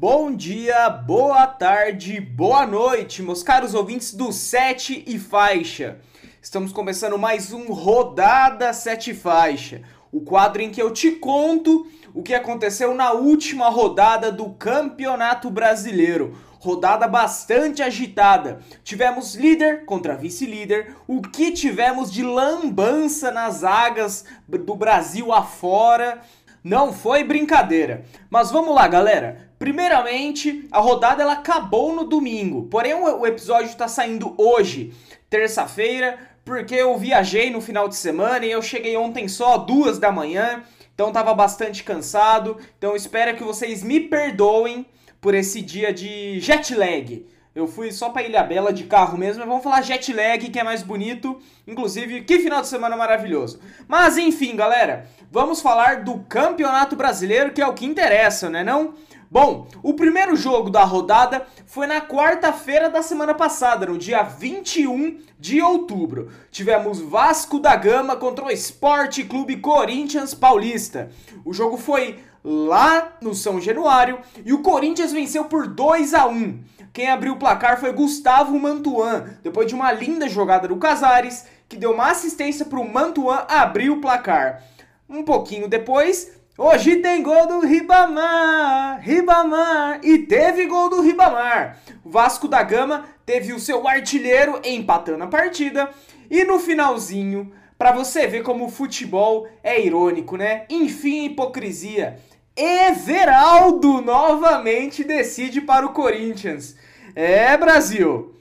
Bom dia, boa tarde, boa noite, meus caros ouvintes do Sete e Faixa. Estamos começando mais um Rodada Sete Faixa, o quadro em que eu te conto o que aconteceu na última rodada do Campeonato Brasileiro. Rodada bastante agitada. Tivemos líder contra vice-líder, o que tivemos de lambança nas zagas do Brasil afora. Não foi brincadeira. Mas vamos lá, galera. Primeiramente, a rodada ela acabou no domingo. Porém, o episódio está saindo hoje, terça-feira, porque eu viajei no final de semana e eu cheguei ontem só duas da manhã. Então tava bastante cansado. Então espero que vocês me perdoem por esse dia de jet lag. Eu fui só para Ilha Bela de carro mesmo, mas vamos falar jet lag, que é mais bonito. Inclusive, que final de semana maravilhoso. Mas enfim, galera, vamos falar do Campeonato Brasileiro, que é o que interessa, né não? Bom, o primeiro jogo da rodada foi na quarta-feira da semana passada, no dia 21 de outubro. Tivemos Vasco da Gama contra o Esporte Clube Corinthians Paulista. O jogo foi lá no São Januário e o Corinthians venceu por 2 a 1. Quem abriu o placar foi Gustavo Mantuan, depois de uma linda jogada do Casares, que deu uma assistência para o Mantuan abrir o placar. Um pouquinho depois, Hoje tem gol do Ribamar, Ribamar, e teve gol do Ribamar. Vasco da Gama teve o seu artilheiro empatando a partida e no finalzinho, para você ver como o futebol é irônico, né? Enfim, hipocrisia. Everaldo novamente decide para o Corinthians. É, Brasil.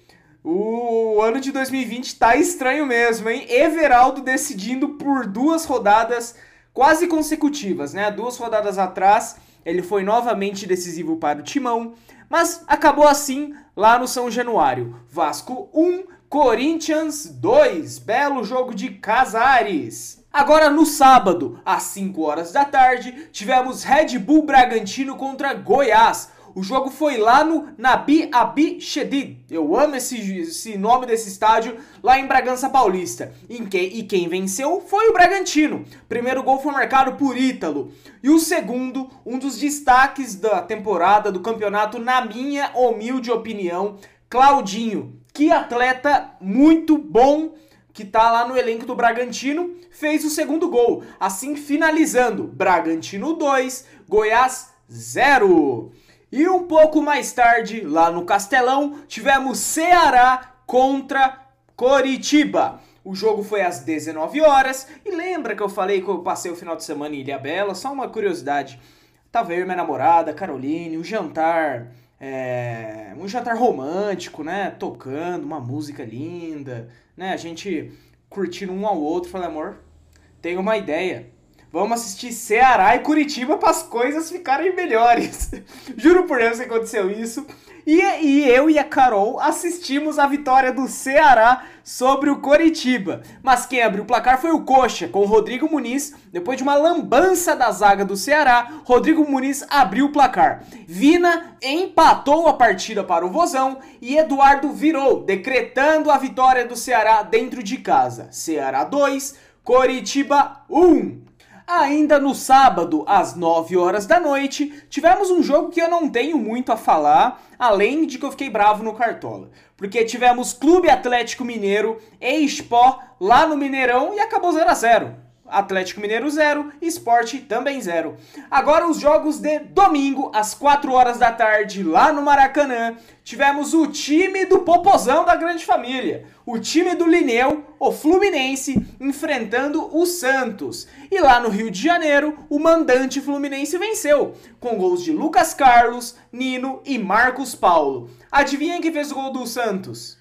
O ano de 2020 tá estranho mesmo, hein? Everaldo decidindo por duas rodadas quase consecutivas, né? Duas rodadas atrás, ele foi novamente decisivo para o Timão, mas acabou assim lá no São Januário. Vasco 1, Corinthians 2. Belo jogo de Casares. Agora no sábado, às 5 horas da tarde, tivemos Red Bull Bragantino contra Goiás. O jogo foi lá no Nabi Abi Shedid. Eu amo esse, esse nome desse estádio lá em Bragança Paulista. Em que, e quem venceu foi o Bragantino. Primeiro gol foi marcado por Ítalo. E o segundo, um dos destaques da temporada do campeonato, na minha humilde opinião, Claudinho. Que atleta muito bom que tá lá no elenco do Bragantino, fez o segundo gol. Assim finalizando, Bragantino 2, Goiás 0. E um pouco mais tarde, lá no Castelão, tivemos Ceará contra Coritiba. O jogo foi às 19 horas. E lembra que eu falei que eu passei o final de semana em Ilha Bela? Só uma curiosidade. Tava eu minha namorada, Caroline, um jantar. É, um jantar romântico, né? Tocando uma música linda, né? A gente curtindo um ao outro. Falei, amor, tenho uma ideia Vamos assistir Ceará e Curitiba para as coisas ficarem melhores. Juro por Deus que aconteceu isso. E, e, eu e a Carol assistimos a vitória do Ceará sobre o Coritiba. Mas quem abriu o placar foi o Coxa, com o Rodrigo Muniz. Depois de uma lambança da zaga do Ceará, Rodrigo Muniz abriu o placar. Vina empatou a partida para o Vozão e Eduardo virou, decretando a vitória do Ceará dentro de casa. Ceará 2, Coritiba 1. Ainda no sábado, às 9 horas da noite, tivemos um jogo que eu não tenho muito a falar, além de que eu fiquei bravo no Cartola. Porque tivemos Clube Atlético Mineiro e Expo lá no Mineirão e acabou 0 a 0 Atlético Mineiro 0, Esporte também 0. Agora os jogos de domingo, às 4 horas da tarde, lá no Maracanã, tivemos o time do Popozão da Grande Família, o time do Lineu, o Fluminense, enfrentando o Santos. E lá no Rio de Janeiro, o mandante Fluminense venceu, com gols de Lucas Carlos, Nino e Marcos Paulo. Adivinha quem fez o gol do Santos?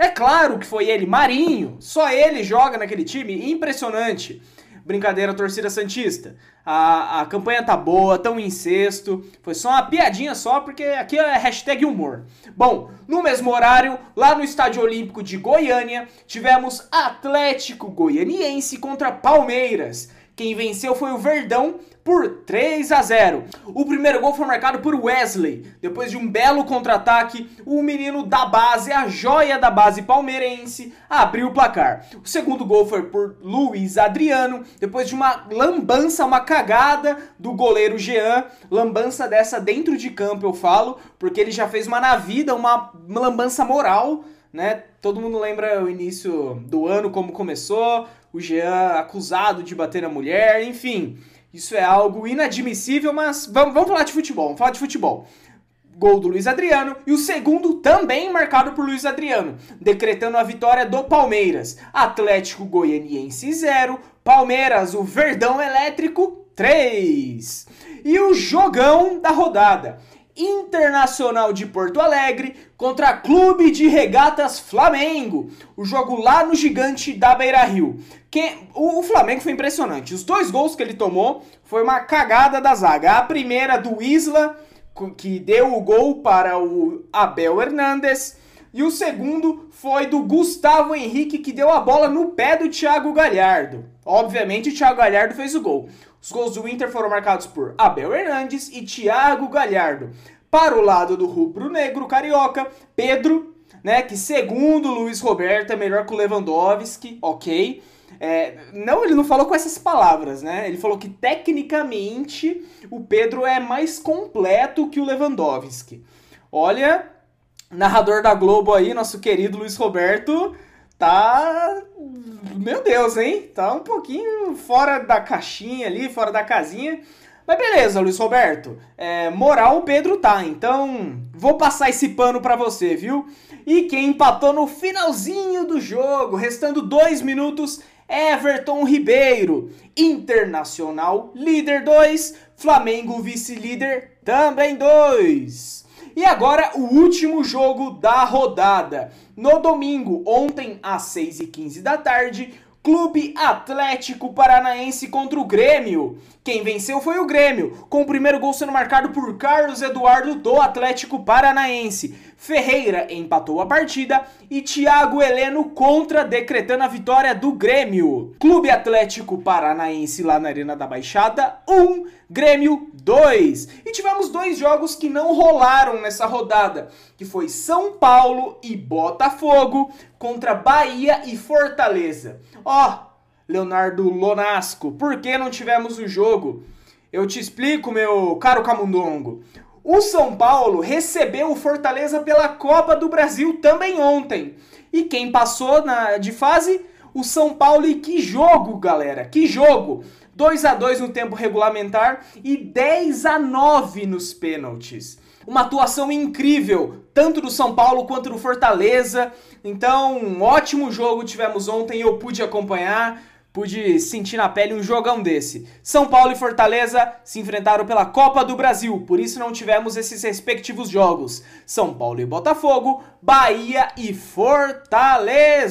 É claro que foi ele, Marinho. Só ele joga naquele time. Impressionante. Brincadeira, torcida Santista. A, a campanha tá boa, tão em sexto. Foi só uma piadinha só, porque aqui é hashtag humor. Bom, no mesmo horário, lá no Estádio Olímpico de Goiânia, tivemos Atlético Goianiense contra Palmeiras. Quem venceu foi o Verdão por 3 a 0. O primeiro gol foi marcado por Wesley. Depois de um belo contra-ataque, o menino da base, a joia da base palmeirense, abriu o placar. O segundo gol foi por Luiz Adriano, depois de uma lambança, uma cagada do goleiro Jean. Lambança dessa dentro de campo, eu falo, porque ele já fez uma na vida, uma lambança moral né? Todo mundo lembra o início do ano, como começou, o Jean acusado de bater na mulher, enfim. Isso é algo inadmissível, mas vamos, vamos falar de futebol, vamos falar de futebol. Gol do Luiz Adriano e o segundo também marcado por Luiz Adriano, decretando a vitória do Palmeiras. Atlético Goianiense 0, Palmeiras, o Verdão Elétrico 3. E o jogão da rodada. Internacional de Porto Alegre contra Clube de Regatas Flamengo. O jogo lá no gigante da Beira Rio. O, o, Flamengo foi impressionante. Os dois gols que ele tomou foi uma cagada da zaga. A primeira do Isla, que deu o gol para o Abel Hernandes. E o segundo foi do Gustavo Henrique, que deu a bola no pé do Thiago Galhardo. Obviamente, o Thiago Galhardo fez o gol. Os gols do Inter foram marcados por Abel Hernandes e Thiago Galhardo. Para o lado do rubro-negro carioca, Pedro, né, que segundo Luiz Roberto é melhor que o Lewandowski, ok. É, não, ele não falou com essas palavras, né? Ele falou que tecnicamente o Pedro é mais completo que o Lewandowski. Olha, narrador da Globo aí, nosso querido Luiz Roberto, tá. Meu Deus, hein? Tá um pouquinho fora da caixinha ali, fora da casinha. Mas beleza, Luiz Roberto. É, moral o Pedro tá, então vou passar esse pano para você, viu? E quem empatou no finalzinho do jogo, restando dois minutos, Everton Ribeiro. Internacional, líder 2. Flamengo, vice-líder, também 2. E agora o último jogo da rodada. No domingo, ontem às 6h15 da tarde, Clube Atlético Paranaense contra o Grêmio. Quem venceu foi o Grêmio, com o primeiro gol sendo marcado por Carlos Eduardo do Atlético Paranaense. Ferreira empatou a partida e Thiago Heleno contra, decretando a vitória do Grêmio. Clube Atlético Paranaense lá na Arena da Baixada, 1, um, Grêmio 2. E tivemos dois jogos que não rolaram nessa rodada, que foi São Paulo e Botafogo contra Bahia e Fortaleza. Ó, oh, Leonardo Lonasco, por que não tivemos o jogo? Eu te explico, meu caro Camundongo. O São Paulo recebeu o Fortaleza pela Copa do Brasil também ontem. E quem passou na, de fase? O São Paulo. E que jogo, galera! Que jogo! 2 a 2 no tempo regulamentar e 10 a 9 nos pênaltis. Uma atuação incrível, tanto do São Paulo quanto do Fortaleza. Então, um ótimo jogo tivemos ontem, eu pude acompanhar pude sentir na pele um jogão desse. São Paulo e Fortaleza se enfrentaram pela Copa do Brasil, por isso não tivemos esses respectivos jogos. São Paulo e Botafogo, Bahia e Fortaleza.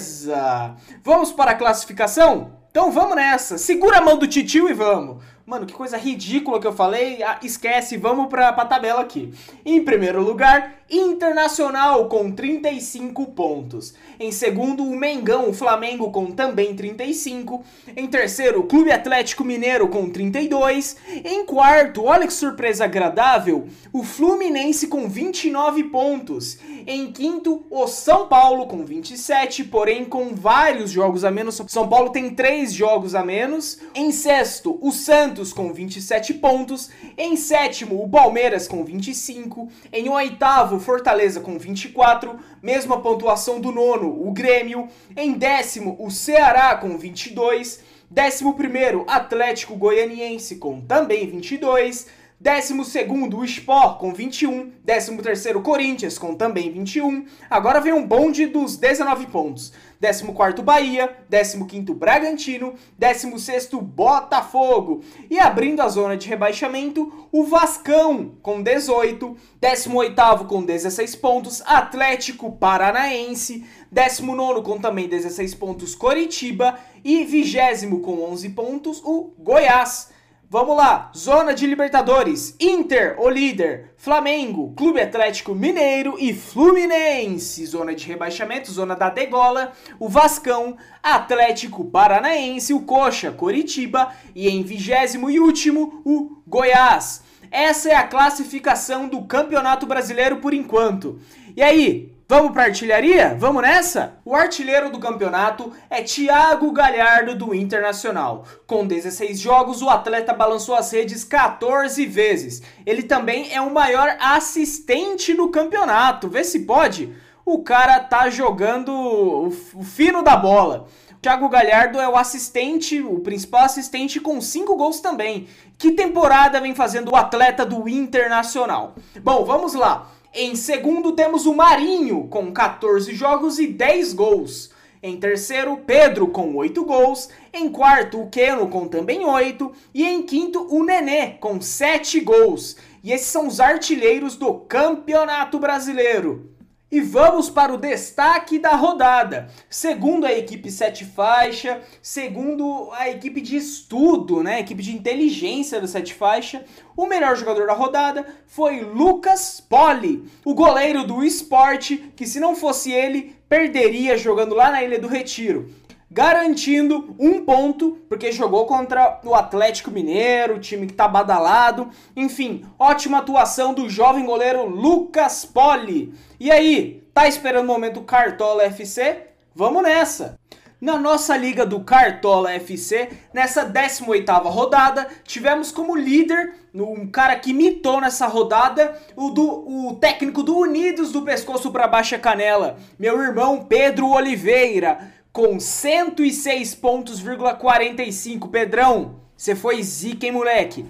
Vamos para a classificação? Então vamos nessa. Segura a mão do titio e vamos. Mano, que coisa ridícula que eu falei. Ah, esquece, vamos pra, pra tabela aqui. Em primeiro lugar, Internacional com 35 pontos. Em segundo, o Mengão, o Flamengo com também 35. Em terceiro, o Clube Atlético Mineiro com 32. Em quarto, olha que surpresa agradável, o Fluminense com 29 pontos. Em quinto, o São Paulo com 27, porém com vários jogos a menos. São Paulo tem 3 jogos a menos. Em sexto, o Santos com 27 pontos. Em sétimo, o Palmeiras com 25. Em oitavo, Fortaleza com 24. Mesma pontuação do nono, o Grêmio. Em décimo, o Ceará com 22. Décimo primeiro, Atlético Goianiense com também 22. Décimo segundo, o Sport com 21. Décimo terceiro, Corinthians com também 21. Agora vem um bonde dos 19 pontos. Décimo quarto, Bahia. Décimo quinto, Bragantino. Décimo sexto, Botafogo. E abrindo a zona de rebaixamento, o Vascão com 18. Décimo oitavo com 16 pontos, Atlético Paranaense. Décimo nono com também 16 pontos, Coritiba. E vigésimo com 11 pontos, o Goiás. Vamos lá, zona de Libertadores, Inter, o líder, Flamengo, Clube Atlético Mineiro e Fluminense. Zona de rebaixamento, zona da degola, o Vascão, Atlético Paranaense, o Coxa, Coritiba e em vigésimo e último, o Goiás. Essa é a classificação do Campeonato Brasileiro por enquanto. E aí, Vamos para artilharia? Vamos nessa? O artilheiro do campeonato é Thiago Galhardo do Internacional. Com 16 jogos, o atleta balançou as redes 14 vezes. Ele também é o maior assistente do campeonato. Vê se pode. O cara tá jogando o fino da bola. Thiago Galhardo é o assistente, o principal assistente com 5 gols também. Que temporada vem fazendo o atleta do Internacional? Bom, vamos lá. Em segundo, temos o Marinho, com 14 jogos e 10 gols. Em terceiro, Pedro, com 8 gols. Em quarto, o Keno, com também 8. E em quinto, o Nenê, com 7 gols. E esses são os artilheiros do Campeonato Brasileiro. E vamos para o destaque da rodada. Segundo a equipe Sete Faixa, segundo a equipe de estudo, né, a equipe de inteligência do Sete Faixa, o melhor jogador da rodada foi Lucas Poli, o goleiro do esporte, que se não fosse ele, perderia jogando lá na Ilha do Retiro garantindo um ponto, porque jogou contra o Atlético Mineiro, time que tá badalado. Enfim, ótima atuação do jovem goleiro Lucas Poli. E aí, tá esperando o momento Cartola FC? Vamos nessa! Na nossa liga do Cartola FC, nessa 18ª rodada, tivemos como líder, um cara que mitou nessa rodada, o, do, o técnico do Unidos do pescoço para baixa canela, meu irmão Pedro Oliveira com 106 pontos,45. Pedrão, você foi zica, hein, moleque?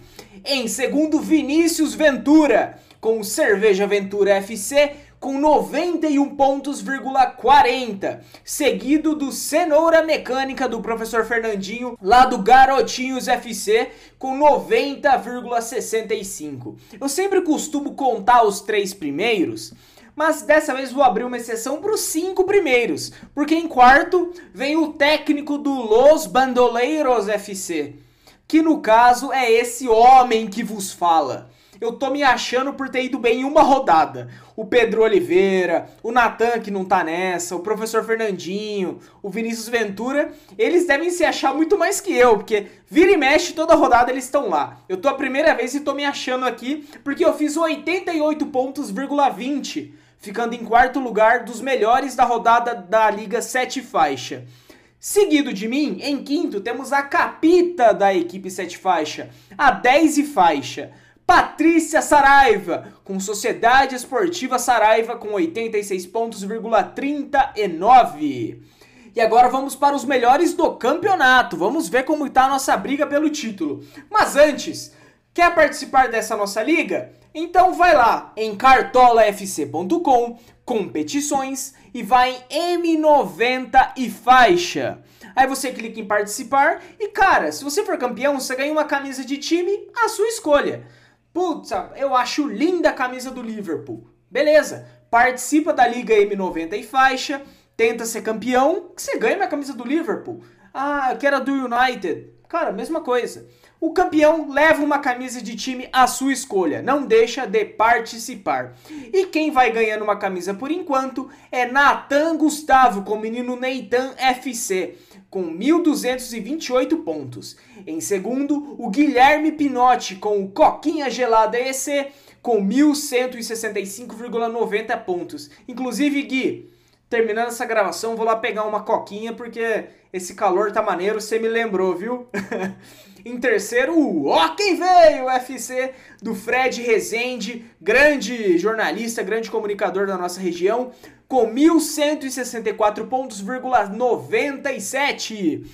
Em segundo, Vinícius Ventura, com Cerveja Ventura FC, com 91 pontos,40. Seguido do Cenoura Mecânica do professor Fernandinho, lá do Garotinhos FC, com 90,65. Eu sempre costumo contar os três primeiros mas dessa vez vou abrir uma exceção para os cinco primeiros, porque em quarto vem o técnico do Los Bandoleiros FC, que no caso é esse homem que vos fala. Eu tô me achando por ter ido bem em uma rodada. O Pedro Oliveira, o Natan que não tá nessa, o professor Fernandinho, o Vinícius Ventura, eles devem se achar muito mais que eu, porque vira e mexe toda rodada eles estão lá. Eu tô a primeira vez e tô me achando aqui porque eu fiz 88 pontos,20 ficando em quarto lugar dos melhores da rodada da Liga 7 Faixa. Seguido de mim, em quinto, temos a capita da equipe 7 Faixa, a 10 e faixa. Patrícia Saraiva, com Sociedade Esportiva Saraiva com 86 pontos,39. E agora vamos para os melhores do campeonato. Vamos ver como está a nossa briga pelo título. Mas antes, quer participar dessa nossa liga? Então vai lá em cartolafc.com, competições e vai em M90 e faixa. Aí você clica em participar e cara, se você for campeão, você ganha uma camisa de time à sua escolha. Putz, eu acho linda a camisa do Liverpool. Beleza, participa da Liga M90 e faixa, tenta ser campeão, que você ganha uma camisa do Liverpool. Ah, eu quero a do United. Cara, mesma coisa. O campeão leva uma camisa de time à sua escolha, não deixa de participar. E quem vai ganhando uma camisa por enquanto é Natan Gustavo com o menino Neitan FC, com 1.228 pontos. Em segundo, o Guilherme Pinotti com o Coquinha Gelada EC, com 1.165,90 pontos. Inclusive, Gui, terminando essa gravação, vou lá pegar uma coquinha porque esse calor tá maneiro, você me lembrou, viu? em terceiro, ó quem veio, o UFC do Fred Rezende, grande jornalista, grande comunicador da nossa região, com 1.164 pontos,97.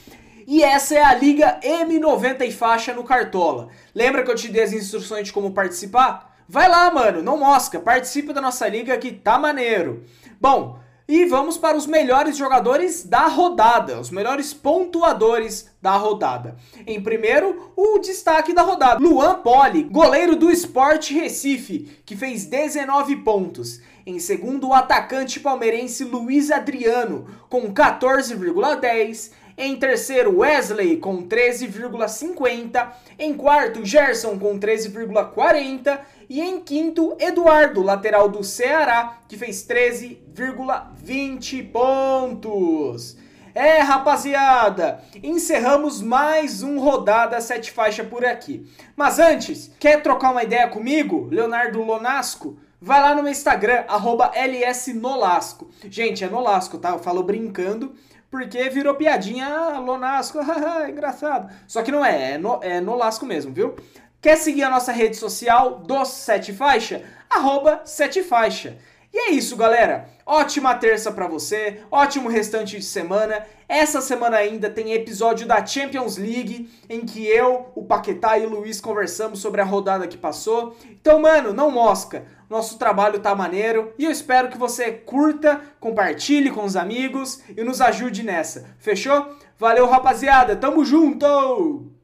E essa é a Liga M90 e faixa no Cartola. Lembra que eu te dei as instruções de como participar? Vai lá, mano, não mosca, participa da nossa liga que tá maneiro. Bom, e vamos para os melhores jogadores da rodada, os melhores pontuadores da rodada. Em primeiro, o destaque da rodada: Luan Poli, goleiro do Sport Recife, que fez 19 pontos. Em segundo, o atacante palmeirense Luiz Adriano, com 14,10. Em terceiro, Wesley com 13,50. Em quarto, Gerson com 13,40. E em quinto, Eduardo, lateral do Ceará, que fez 13,20 pontos. É, rapaziada, encerramos mais um Rodada Sete Faixa por aqui. Mas antes, quer trocar uma ideia comigo, Leonardo Lonasco? Vai lá no meu Instagram, lsnolasco. Gente, é Nolasco, tá? Eu falo brincando, porque virou piadinha, ah, Lonasco, engraçado. Só que não é, é, no, é Nolasco mesmo, viu? Quer seguir a nossa rede social do Sete Faixa? Arroba Sete Faixa. E é isso, galera. Ótima terça para você, ótimo restante de semana. Essa semana ainda tem episódio da Champions League em que eu, o Paquetá e o Luiz conversamos sobre a rodada que passou. Então, mano, não mosca. Nosso trabalho tá maneiro e eu espero que você curta, compartilhe com os amigos e nos ajude nessa. Fechou? Valeu, rapaziada. Tamo junto.